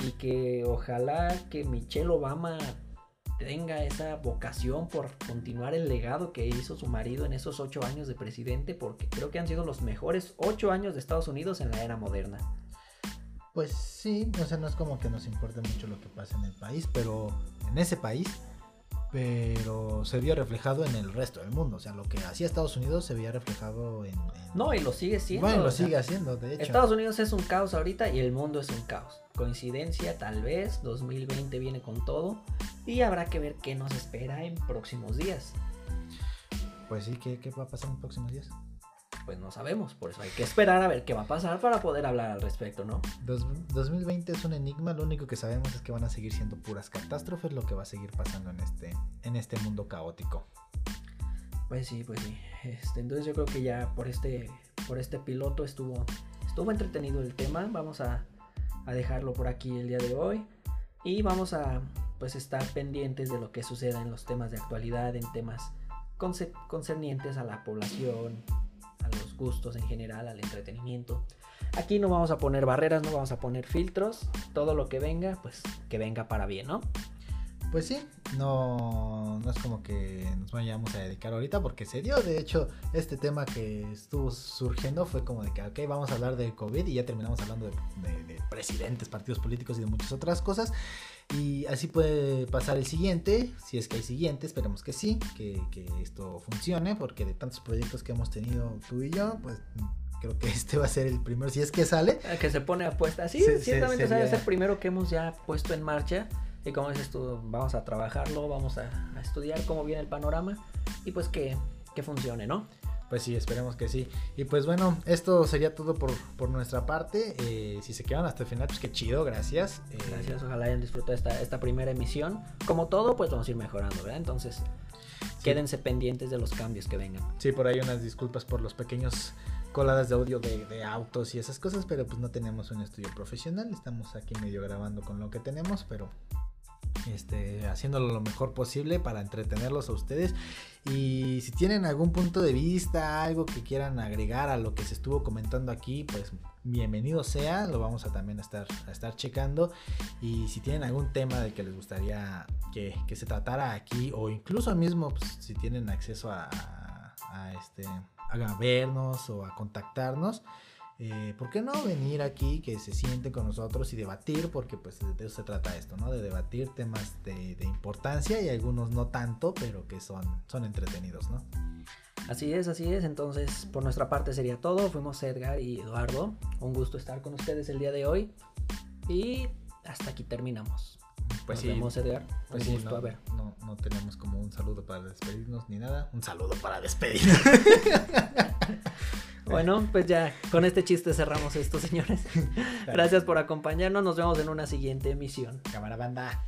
[SPEAKER 2] Y que ojalá que Michelle Obama tenga esa vocación por continuar el legado que hizo su marido en esos ocho años de presidente, porque creo que han sido los mejores ocho años de Estados Unidos en la era moderna.
[SPEAKER 1] Pues sí, o sea, no es como que nos importe mucho lo que pasa en el país, pero en ese país, pero se vio reflejado en el resto del mundo. O sea, lo que hacía Estados Unidos se veía reflejado en.
[SPEAKER 2] No, y lo sigue siendo.
[SPEAKER 1] Bueno, lo sigue haciendo, de hecho.
[SPEAKER 2] Estados Unidos es un caos ahorita y el mundo es un caos. Coincidencia, tal vez. 2020 viene con todo. Y habrá que ver qué nos espera en próximos días.
[SPEAKER 1] Pues sí, ¿qué, qué va a pasar en próximos días?
[SPEAKER 2] Pues no sabemos. Por eso hay que esperar a ver qué va a pasar para poder hablar al respecto, ¿no?
[SPEAKER 1] 2020 es un enigma, lo único que sabemos es que van a seguir siendo puras catástrofes lo que va a seguir pasando en este, en este mundo caótico.
[SPEAKER 2] Pues sí, pues sí. Este, entonces yo creo que ya por este, por este piloto estuvo, estuvo entretenido el tema. Vamos a, a dejarlo por aquí el día de hoy. Y vamos a pues estar pendientes de lo que suceda en los temas de actualidad, en temas concernientes a la población, nuestros gustos en general, al entretenimiento. Aquí no vamos a poner barreras, no vamos a poner filtros. Todo lo que venga, pues que venga para bien, ¿no?
[SPEAKER 1] Pues sí, no, no es como que nos vayamos a dedicar ahorita porque se dio. De hecho, este tema que estuvo surgiendo fue como de que, ok, vamos a hablar de COVID y ya terminamos hablando de presidentes, partidos políticos y de muchas otras cosas. Y así puede pasar el siguiente, si es que hay siguiente, esperemos que sí, que, que esto funcione, porque de tantos proyectos que hemos tenido tú y yo, pues creo que [LAUGHS] este va a ser el primero, si es que sale.
[SPEAKER 2] Que se pone a puesta. Sí, ciertamente es el primero que hemos ya puesto en marcha. Y como dices tú, vamos a trabajarlo, vamos a, estudiar cómo viene el panorama y pues que, que funcione, ¿no?
[SPEAKER 1] Pues sí, esperemos que sí. Y pues bueno, esto sería todo por, por nuestra parte. Eh, si se quedan hasta el final, pues qué chido, gracias.
[SPEAKER 2] Eh, gracias, ojalá hayan disfrutado esta, esta primera emisión. Como todo, pues vamos a ir mejorando, ¿verdad? Entonces, quédense pendientes de los cambios que vengan.
[SPEAKER 1] Sí, por ahí unas disculpas por los pequeños coladas de audio de, de, autos y esas cosas, pero pues no tenemos un estudio profesional, estamos aquí medio grabando con lo que tenemos, pero este, haciéndolo lo mejor posible para entretenerlos a ustedes. Y si tienen algún punto de vista, algo que quieran agregar a lo que se estuvo comentando aquí, pues bienvenido sea, lo vamos a también estar, a estar checando. Y si tienen algún tema del que les gustaría que, se tratara aquí, o incluso mismo pues, si tienen acceso a, a, este, a vernos o a contactarnos, eh, ¿por qué no venir aquí, que se sienten con nosotros y debatir? Porque pues de eso se trata esto, ¿no? De debatir temas de, importancia y algunos no tanto, pero que son, son entretenidos, ¿no?
[SPEAKER 2] Así es, así es. Entonces, por nuestra parte sería todo. Fuimos Edgar y Eduardo. Un gusto estar con ustedes el día de hoy. Y hasta aquí terminamos.
[SPEAKER 1] Pues sí. Vemos, Edgar. Pues sí, no, ver. No, no tenemos como un saludo para despedirnos ni nada. Un saludo para despedirnos. [LAUGHS]
[SPEAKER 2] Bueno, pues ya con este chiste cerramos esto, señores. [LAUGHS] Gracias por acompañarnos. Nos vemos en una siguiente emisión.
[SPEAKER 1] Cámara banda.